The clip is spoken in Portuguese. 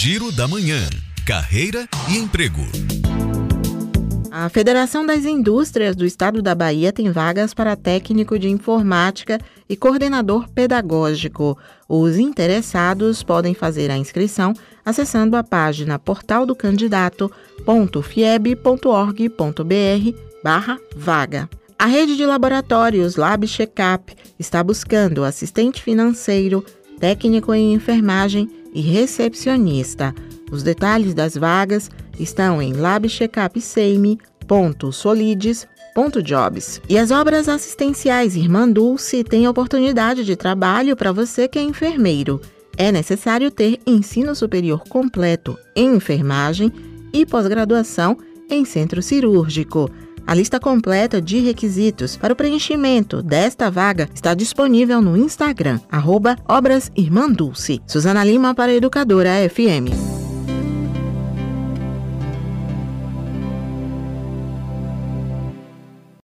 Giro da Manhã. Carreira e emprego. A Federação das Indústrias do Estado da Bahia tem vagas para técnico de informática e coordenador pedagógico. Os interessados podem fazer a inscrição acessando a página portaldocandidato.fieb.org.br barra vaga. A rede de laboratórios Lab Checkup está buscando assistente financeiro, técnico em enfermagem e recepcionista. Os detalhes das vagas estão em labcheckupseime.solides.jobs. E as obras assistenciais Irmã Dulce têm oportunidade de trabalho para você que é enfermeiro. É necessário ter ensino superior completo em enfermagem e pós-graduação em centro cirúrgico. A lista completa de requisitos para o preenchimento desta vaga está disponível no Instagram, arroba Obras Irmã Dulce. Suzana Lima para Educadora FM.